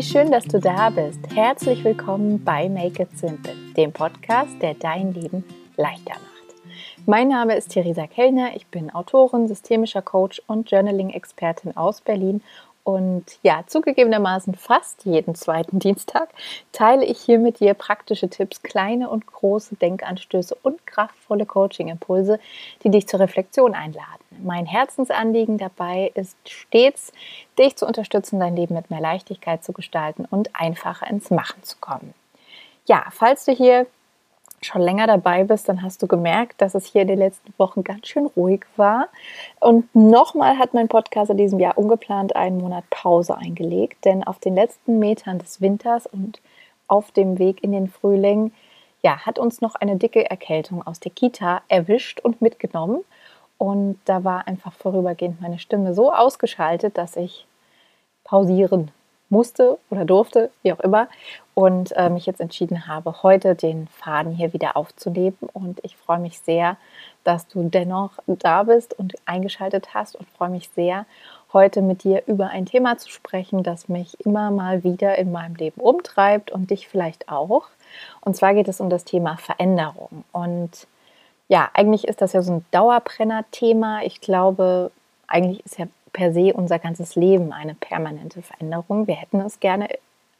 Wie schön, dass du da bist. Herzlich willkommen bei Make It Simple, dem Podcast, der dein Leben leichter macht. Mein Name ist Theresa Kellner, ich bin Autorin, systemischer Coach und Journaling-Expertin aus Berlin und ja, zugegebenermaßen fast jeden zweiten Dienstag teile ich hier mit dir praktische Tipps, kleine und große Denkanstöße und kraftvolle Coaching-Impulse, die dich zur Reflexion einladen. Mein Herzensanliegen dabei ist stets, dich zu unterstützen, dein Leben mit mehr Leichtigkeit zu gestalten und einfacher ins Machen zu kommen. Ja, falls du hier schon länger dabei bist, dann hast du gemerkt, dass es hier in den letzten Wochen ganz schön ruhig war. Und nochmal hat mein Podcast in diesem Jahr ungeplant einen Monat Pause eingelegt, denn auf den letzten Metern des Winters und auf dem Weg in den Frühling, ja, hat uns noch eine dicke Erkältung aus der Kita erwischt und mitgenommen. Und da war einfach vorübergehend meine Stimme so ausgeschaltet, dass ich pausieren musste oder durfte, wie auch immer, und äh, mich jetzt entschieden habe, heute den Faden hier wieder aufzunehmen. Und ich freue mich sehr, dass du dennoch da bist und eingeschaltet hast und freue mich sehr, heute mit dir über ein Thema zu sprechen, das mich immer mal wieder in meinem Leben umtreibt und dich vielleicht auch. Und zwar geht es um das Thema Veränderung. Und ja, eigentlich ist das ja so ein Dauerbrenner-Thema. Ich glaube, eigentlich ist ja per se unser ganzes Leben eine permanente Veränderung. Wir hätten es gerne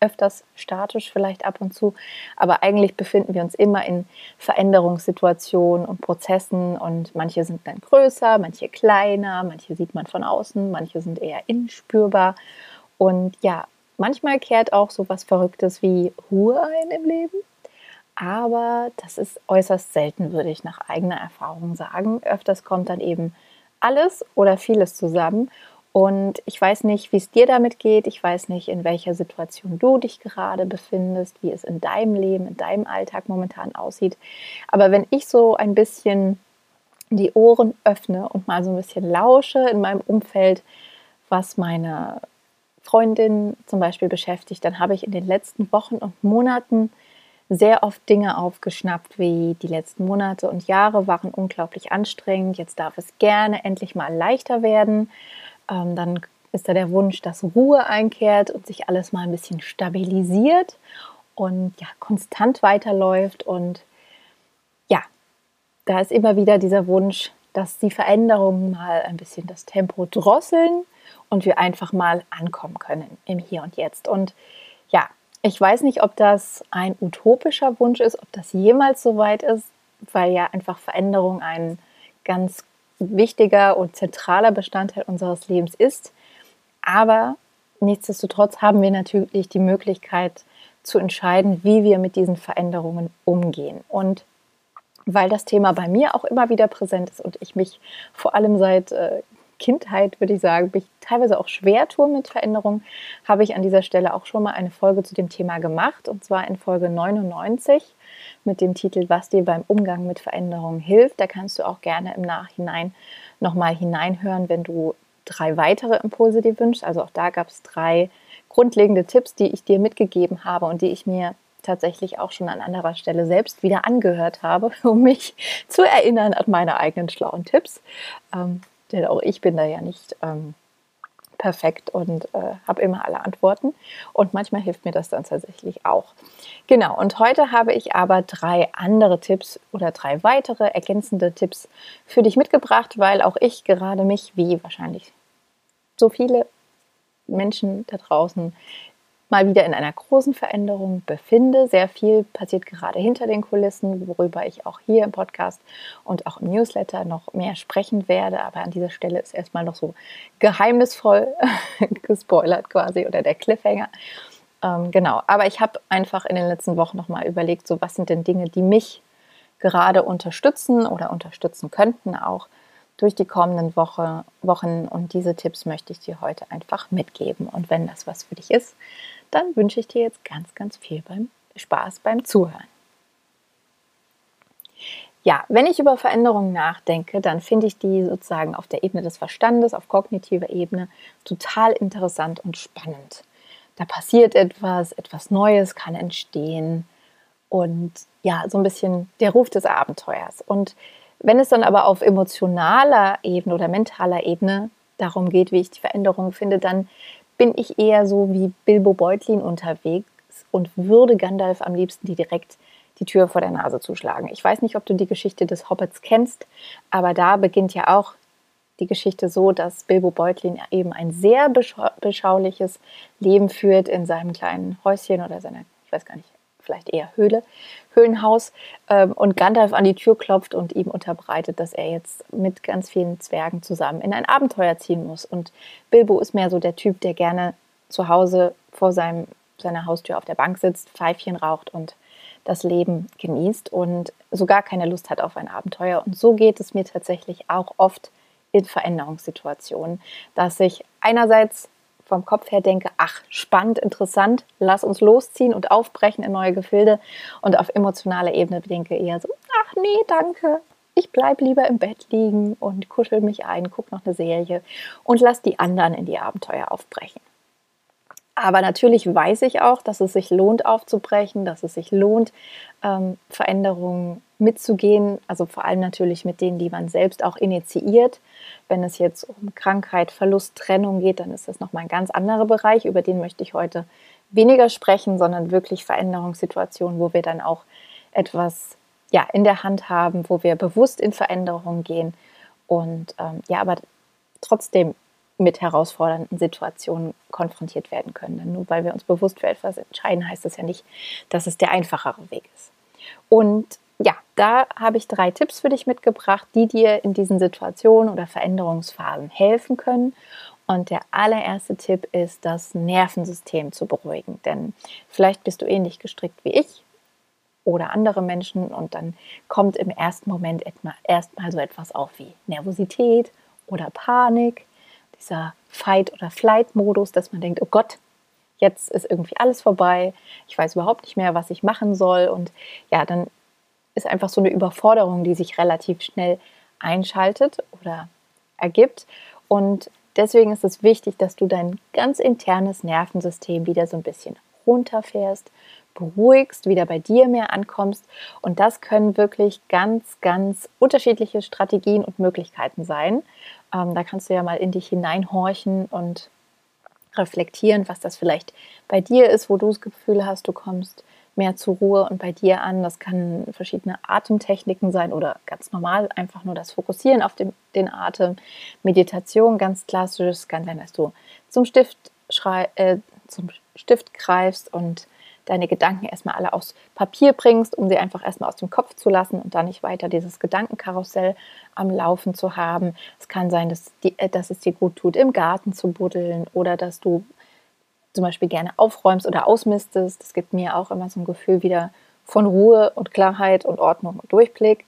öfters statisch vielleicht ab und zu, aber eigentlich befinden wir uns immer in Veränderungssituationen und Prozessen und manche sind dann größer, manche kleiner, manche sieht man von außen, manche sind eher inspürbar und ja, manchmal kehrt auch so was Verrücktes wie Ruhe ein im Leben, aber das ist äußerst selten, würde ich nach eigener Erfahrung sagen. Öfters kommt dann eben alles oder vieles zusammen und ich weiß nicht, wie es dir damit geht. Ich weiß nicht, in welcher Situation du dich gerade befindest, wie es in deinem Leben, in deinem Alltag momentan aussieht. Aber wenn ich so ein bisschen die Ohren öffne und mal so ein bisschen lausche in meinem Umfeld, was meine Freundin zum Beispiel beschäftigt, dann habe ich in den letzten Wochen und Monaten sehr oft Dinge aufgeschnappt, wie die letzten Monate und Jahre waren unglaublich anstrengend. Jetzt darf es gerne endlich mal leichter werden. Ähm, dann ist da der Wunsch, dass Ruhe einkehrt und sich alles mal ein bisschen stabilisiert und ja, konstant weiterläuft. Und ja, da ist immer wieder dieser Wunsch, dass die Veränderungen mal ein bisschen das Tempo drosseln und wir einfach mal ankommen können im Hier und Jetzt. Und ja, ich weiß nicht, ob das ein utopischer Wunsch ist, ob das jemals so weit ist, weil ja einfach Veränderung ein ganz wichtiger und zentraler Bestandteil unseres Lebens ist. Aber nichtsdestotrotz haben wir natürlich die Möglichkeit zu entscheiden, wie wir mit diesen Veränderungen umgehen. Und weil das Thema bei mir auch immer wieder präsent ist und ich mich vor allem seit äh, Kindheit, würde ich sagen, mich teilweise auch schwer tue mit Veränderungen, habe ich an dieser Stelle auch schon mal eine Folge zu dem Thema gemacht und zwar in Folge 99 mit dem Titel Was dir beim Umgang mit Veränderungen hilft. Da kannst du auch gerne im Nachhinein nochmal hineinhören, wenn du drei weitere Impulse dir wünschst. Also auch da gab es drei grundlegende Tipps, die ich dir mitgegeben habe und die ich mir tatsächlich auch schon an anderer Stelle selbst wieder angehört habe, um mich zu erinnern an meine eigenen schlauen Tipps. Denn auch ich bin da ja nicht ähm, perfekt und äh, habe immer alle Antworten. Und manchmal hilft mir das dann tatsächlich auch. Genau, und heute habe ich aber drei andere Tipps oder drei weitere ergänzende Tipps für dich mitgebracht, weil auch ich gerade mich, wie wahrscheinlich so viele Menschen da draußen, mal wieder in einer großen Veränderung befinde. Sehr viel passiert gerade hinter den Kulissen, worüber ich auch hier im Podcast und auch im Newsletter noch mehr sprechen werde. Aber an dieser Stelle ist erstmal noch so geheimnisvoll gespoilert quasi oder der Cliffhanger. Ähm, genau, aber ich habe einfach in den letzten Wochen nochmal überlegt, so was sind denn Dinge, die mich gerade unterstützen oder unterstützen könnten auch durch die kommenden Woche, Wochen. Und diese Tipps möchte ich dir heute einfach mitgeben. Und wenn das was für dich ist, dann wünsche ich dir jetzt ganz, ganz viel beim Spaß beim Zuhören. Ja, wenn ich über Veränderungen nachdenke, dann finde ich die sozusagen auf der Ebene des Verstandes, auf kognitiver Ebene total interessant und spannend. Da passiert etwas, etwas Neues kann entstehen und ja, so ein bisschen der Ruf des Abenteuers. Und wenn es dann aber auf emotionaler Ebene oder mentaler Ebene darum geht, wie ich die Veränderung finde, dann bin ich eher so wie Bilbo Beutlin unterwegs und würde Gandalf am liebsten die direkt die Tür vor der Nase zuschlagen. Ich weiß nicht, ob du die Geschichte des Hobbits kennst, aber da beginnt ja auch die Geschichte so, dass Bilbo Beutlin eben ein sehr beschauliches Leben führt in seinem kleinen Häuschen oder seiner, ich weiß gar nicht, vielleicht eher Höhle, Höhlenhaus ähm, und Gandalf an die Tür klopft und ihm unterbreitet, dass er jetzt mit ganz vielen Zwergen zusammen in ein Abenteuer ziehen muss. Und Bilbo ist mehr so der Typ, der gerne zu Hause vor seinem, seiner Haustür auf der Bank sitzt, Pfeifchen raucht und das Leben genießt und so gar keine Lust hat auf ein Abenteuer. Und so geht es mir tatsächlich auch oft in Veränderungssituationen, dass ich einerseits vom Kopf her denke, ach, spannend, interessant, lass uns losziehen und aufbrechen in neue Gefilde und auf emotionaler Ebene denke eher so, ach nee, danke, ich bleibe lieber im Bett liegen und kuschel mich ein, gucke noch eine Serie und lass die anderen in die Abenteuer aufbrechen. Aber natürlich weiß ich auch, dass es sich lohnt aufzubrechen, dass es sich lohnt, ähm, Veränderungen mitzugehen. Also vor allem natürlich mit denen, die man selbst auch initiiert. Wenn es jetzt um Krankheit, Verlust, Trennung geht, dann ist das nochmal ein ganz anderer Bereich. Über den möchte ich heute weniger sprechen, sondern wirklich Veränderungssituationen, wo wir dann auch etwas ja, in der Hand haben, wo wir bewusst in Veränderungen gehen und ähm, ja, aber trotzdem mit herausfordernden Situationen konfrontiert werden können. Denn nur weil wir uns bewusst für etwas entscheiden, heißt das ja nicht, dass es der einfachere Weg ist. Und ja, da habe ich drei Tipps für dich mitgebracht, die dir in diesen Situationen oder Veränderungsphasen helfen können. Und der allererste Tipp ist, das Nervensystem zu beruhigen. Denn vielleicht bist du ähnlich gestrickt wie ich oder andere Menschen und dann kommt im ersten Moment erstmal so etwas auf wie Nervosität oder Panik dieser Fight- oder Flight-Modus, dass man denkt, oh Gott, jetzt ist irgendwie alles vorbei, ich weiß überhaupt nicht mehr, was ich machen soll. Und ja, dann ist einfach so eine Überforderung, die sich relativ schnell einschaltet oder ergibt. Und deswegen ist es wichtig, dass du dein ganz internes Nervensystem wieder so ein bisschen runterfährst, beruhigst, wieder bei dir mehr ankommst. Und das können wirklich ganz, ganz unterschiedliche Strategien und Möglichkeiten sein. Ähm, da kannst du ja mal in dich hineinhorchen und reflektieren, was das vielleicht bei dir ist, wo du das Gefühl hast, du kommst mehr zur Ruhe und bei dir an. Das kann verschiedene Atemtechniken sein oder ganz normal einfach nur das Fokussieren auf den, den Atem. Meditation, ganz klassisch. Es kann sein, dass du zum Stift, äh, zum Stift greifst und deine Gedanken erstmal alle aufs Papier bringst, um sie einfach erstmal aus dem Kopf zu lassen und dann nicht weiter dieses Gedankenkarussell am Laufen zu haben. Es kann sein, dass, die, äh, dass es dir gut tut, im Garten zu buddeln oder dass du zum Beispiel gerne aufräumst oder ausmistest. Das gibt mir auch immer so ein Gefühl wieder von Ruhe und Klarheit und Ordnung und Durchblick.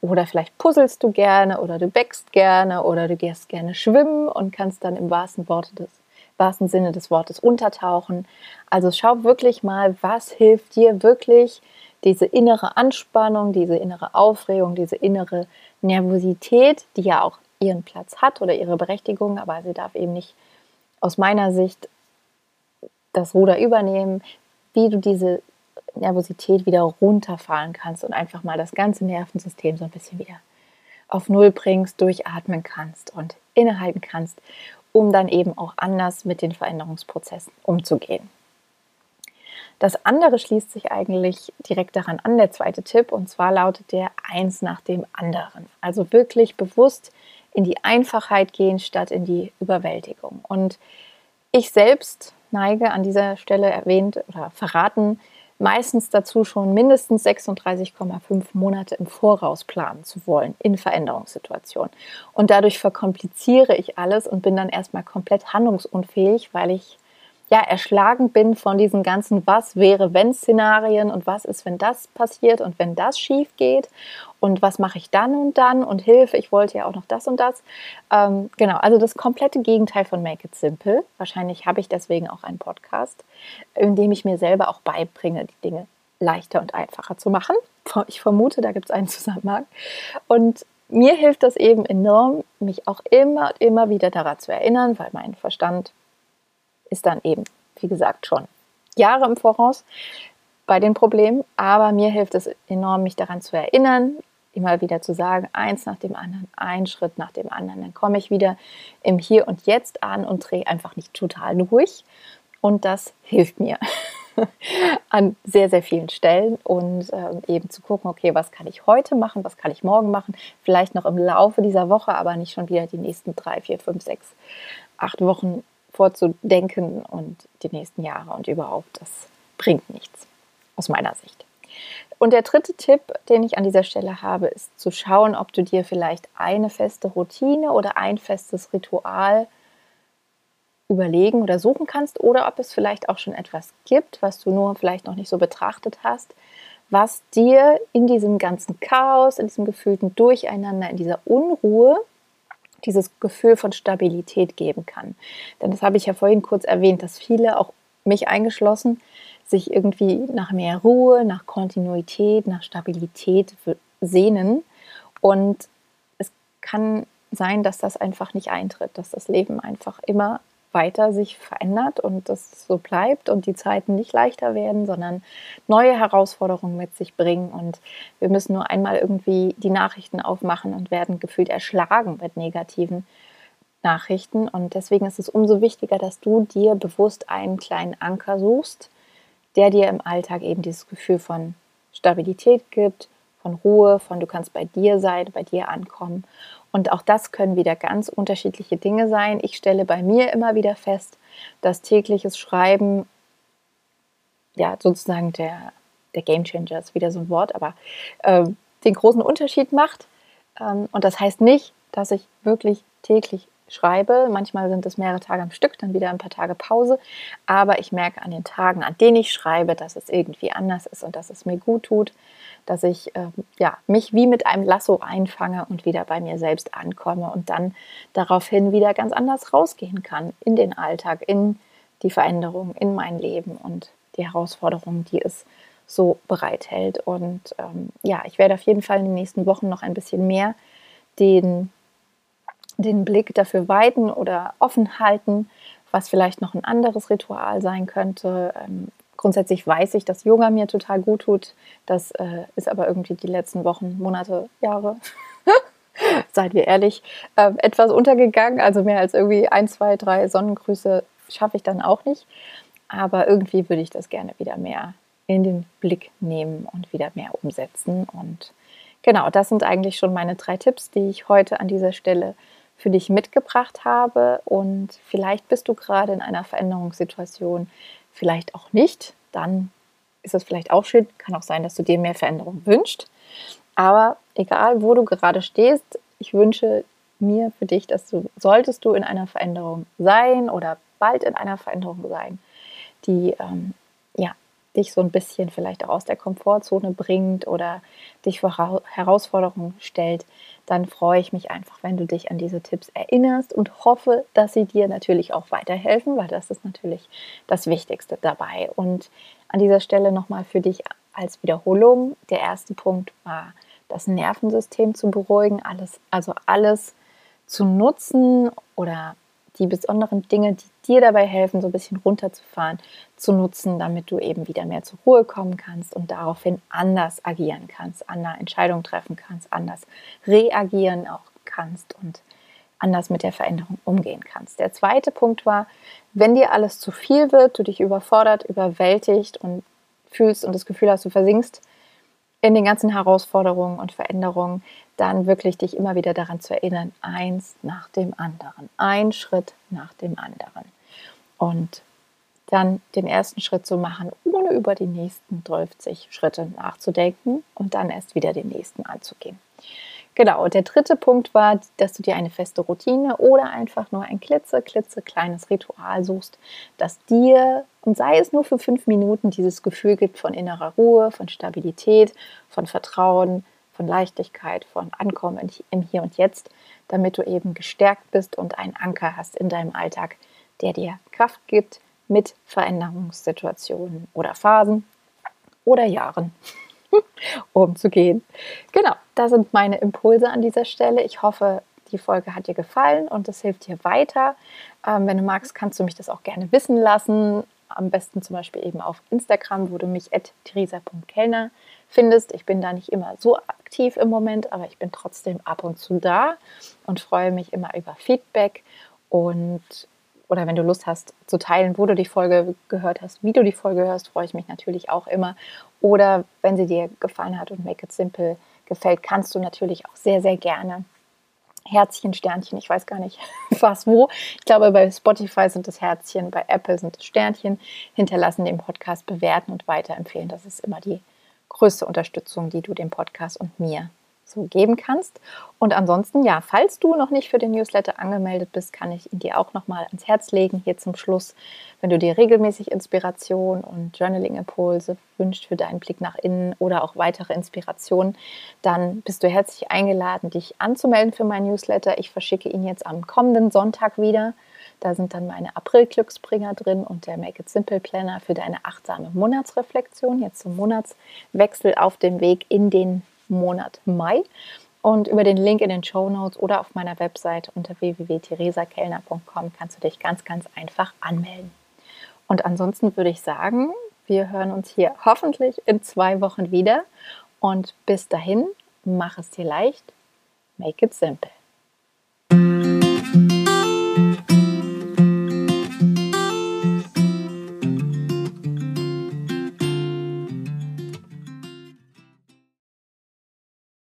Oder vielleicht puzzelst du gerne oder du bäckst gerne oder du gehst gerne schwimmen und kannst dann im wahrsten Worte des wahrsten Sinne des Wortes untertauchen. Also schau wirklich mal, was hilft dir wirklich, diese innere Anspannung, diese innere Aufregung, diese innere Nervosität, die ja auch ihren Platz hat oder ihre Berechtigung, aber sie darf eben nicht aus meiner Sicht das Ruder übernehmen, wie du diese Nervosität wieder runterfahren kannst und einfach mal das ganze Nervensystem so ein bisschen wieder auf Null bringst, durchatmen kannst und innehalten kannst um dann eben auch anders mit den Veränderungsprozessen umzugehen. Das andere schließt sich eigentlich direkt daran an, der zweite Tipp, und zwar lautet der eins nach dem anderen. Also wirklich bewusst in die Einfachheit gehen statt in die Überwältigung. Und ich selbst neige an dieser Stelle erwähnt oder verraten, meistens dazu schon mindestens 36,5 Monate im Voraus planen zu wollen in Veränderungssituationen. Und dadurch verkompliziere ich alles und bin dann erstmal komplett handlungsunfähig, weil ich ja, erschlagen bin von diesen ganzen Was wäre wenn Szenarien und was ist, wenn das passiert und wenn das schief geht und was mache ich dann und dann und Hilfe, ich wollte ja auch noch das und das. Ähm, genau, also das komplette Gegenteil von Make It Simple. Wahrscheinlich habe ich deswegen auch einen Podcast, in dem ich mir selber auch beibringe, die Dinge leichter und einfacher zu machen. Ich vermute, da gibt es einen Zusammenhang. Und mir hilft das eben enorm, mich auch immer und immer wieder daran zu erinnern, weil mein Verstand ist dann eben, wie gesagt, schon Jahre im Voraus bei den Problemen. Aber mir hilft es enorm, mich daran zu erinnern, immer wieder zu sagen, eins nach dem anderen, ein Schritt nach dem anderen. Dann komme ich wieder im Hier und Jetzt an und drehe einfach nicht total durch. Und das hilft mir an sehr, sehr vielen Stellen. Und äh, eben zu gucken, okay, was kann ich heute machen, was kann ich morgen machen, vielleicht noch im Laufe dieser Woche, aber nicht schon wieder die nächsten drei, vier, fünf, sechs, acht Wochen vorzudenken und die nächsten Jahre und überhaupt. Das bringt nichts aus meiner Sicht. Und der dritte Tipp, den ich an dieser Stelle habe, ist zu schauen, ob du dir vielleicht eine feste Routine oder ein festes Ritual überlegen oder suchen kannst oder ob es vielleicht auch schon etwas gibt, was du nur vielleicht noch nicht so betrachtet hast, was dir in diesem ganzen Chaos, in diesem gefühlten Durcheinander, in dieser Unruhe dieses Gefühl von Stabilität geben kann. Denn das habe ich ja vorhin kurz erwähnt, dass viele, auch mich eingeschlossen, sich irgendwie nach mehr Ruhe, nach Kontinuität, nach Stabilität sehnen. Und es kann sein, dass das einfach nicht eintritt, dass das Leben einfach immer weiter sich verändert und das so bleibt und die Zeiten nicht leichter werden, sondern neue Herausforderungen mit sich bringen. Und wir müssen nur einmal irgendwie die Nachrichten aufmachen und werden gefühlt erschlagen mit negativen Nachrichten. Und deswegen ist es umso wichtiger, dass du dir bewusst einen kleinen Anker suchst, der dir im Alltag eben dieses Gefühl von Stabilität gibt, von Ruhe, von du kannst bei dir sein, bei dir ankommen. Und auch das können wieder ganz unterschiedliche Dinge sein. Ich stelle bei mir immer wieder fest, dass tägliches Schreiben, ja, sozusagen der, der Game Changer ist wieder so ein Wort, aber äh, den großen Unterschied macht. Ähm, und das heißt nicht, dass ich wirklich täglich schreibe. Manchmal sind es mehrere Tage am Stück, dann wieder ein paar Tage Pause. Aber ich merke an den Tagen, an denen ich schreibe, dass es irgendwie anders ist und dass es mir gut tut, dass ich äh, ja, mich wie mit einem Lasso einfange und wieder bei mir selbst ankomme und dann daraufhin wieder ganz anders rausgehen kann in den Alltag, in die Veränderung, in mein Leben und die Herausforderungen, die es so bereithält. Und ähm, ja, ich werde auf jeden Fall in den nächsten Wochen noch ein bisschen mehr den den Blick dafür weiten oder offen halten, was vielleicht noch ein anderes Ritual sein könnte. Ähm, grundsätzlich weiß ich, dass Yoga mir total gut tut. Das äh, ist aber irgendwie die letzten Wochen, Monate, Jahre, seid wir ehrlich, äh, etwas untergegangen. Also mehr als irgendwie ein, zwei, drei Sonnengrüße schaffe ich dann auch nicht. Aber irgendwie würde ich das gerne wieder mehr in den Blick nehmen und wieder mehr umsetzen. Und genau, das sind eigentlich schon meine drei Tipps, die ich heute an dieser Stelle für dich mitgebracht habe. Und vielleicht bist du gerade in einer Veränderungssituation, vielleicht auch nicht. Dann ist es vielleicht auch schön. Kann auch sein, dass du dir mehr Veränderung wünschst. Aber egal, wo du gerade stehst, ich wünsche mir für dich, dass du, solltest du in einer Veränderung sein oder bald in einer Veränderung sein, die ähm, ja, dich so ein bisschen vielleicht auch aus der Komfortzone bringt oder dich vor Herausforderungen stellt, dann freue ich mich einfach, wenn du dich an diese Tipps erinnerst und hoffe, dass sie dir natürlich auch weiterhelfen, weil das ist natürlich das Wichtigste dabei. Und an dieser Stelle nochmal für dich als Wiederholung. Der erste Punkt war, das Nervensystem zu beruhigen, alles, also alles zu nutzen oder die besonderen Dinge, die dir dabei helfen, so ein bisschen runterzufahren, zu nutzen, damit du eben wieder mehr zur Ruhe kommen kannst und daraufhin anders agieren kannst, andere Entscheidungen treffen kannst, anders reagieren auch kannst und anders mit der Veränderung umgehen kannst. Der zweite Punkt war, wenn dir alles zu viel wird, du dich überfordert, überwältigt und fühlst und das Gefühl hast, du versinkst in den ganzen Herausforderungen und Veränderungen, dann wirklich dich immer wieder daran zu erinnern, eins nach dem anderen, ein Schritt nach dem anderen. Und dann den ersten Schritt zu machen, ohne über die nächsten 30 Schritte nachzudenken und dann erst wieder den nächsten anzugehen. Genau, und der dritte Punkt war, dass du dir eine feste Routine oder einfach nur ein klitze, klitze kleines Ritual suchst, das dir, und sei es nur für fünf Minuten, dieses Gefühl gibt von innerer Ruhe, von Stabilität, von Vertrauen, von Leichtigkeit, von Ankommen im Hier und Jetzt, damit du eben gestärkt bist und einen Anker hast in deinem Alltag, der dir Kraft gibt mit Veränderungssituationen oder Phasen oder Jahren umzugehen. Genau, das sind meine Impulse an dieser Stelle. Ich hoffe, die Folge hat dir gefallen und es hilft dir weiter. Ähm, wenn du magst, kannst du mich das auch gerne wissen lassen am besten zum Beispiel eben auf Instagram, wo du mich at theresa.kellner findest. Ich bin da nicht immer so aktiv im Moment, aber ich bin trotzdem ab und zu da und freue mich immer über Feedback und oder wenn du Lust hast zu teilen, wo du die Folge gehört hast, wie du die Folge hörst, freue ich mich natürlich auch immer. Oder wenn sie dir gefallen hat und Make It Simple gefällt, kannst du natürlich auch sehr, sehr gerne Herzchen, Sternchen, ich weiß gar nicht was wo. Ich glaube, bei Spotify sind es Herzchen, bei Apple sind es Sternchen. Hinterlassen den Podcast bewerten und weiterempfehlen. Das ist immer die größte Unterstützung, die du dem Podcast und mir so geben kannst. Und ansonsten, ja, falls du noch nicht für den Newsletter angemeldet bist, kann ich ihn dir auch nochmal ans Herz legen, hier zum Schluss. Wenn du dir regelmäßig Inspiration und Journaling-Impulse wünschst für deinen Blick nach innen oder auch weitere Inspirationen, dann bist du herzlich eingeladen, dich anzumelden für meinen Newsletter. Ich verschicke ihn jetzt am kommenden Sonntag wieder. Da sind dann meine April-Glücksbringer drin und der Make It Simple Planner für deine achtsame Monatsreflexion, jetzt zum Monatswechsel auf dem Weg in den Monat Mai. Und über den Link in den Show Notes oder auf meiner Webseite unter www.theresakellner.com kannst du dich ganz, ganz einfach anmelden. Und ansonsten würde ich sagen, wir hören uns hier hoffentlich in zwei Wochen wieder. Und bis dahin, mach es dir leicht, make it simple.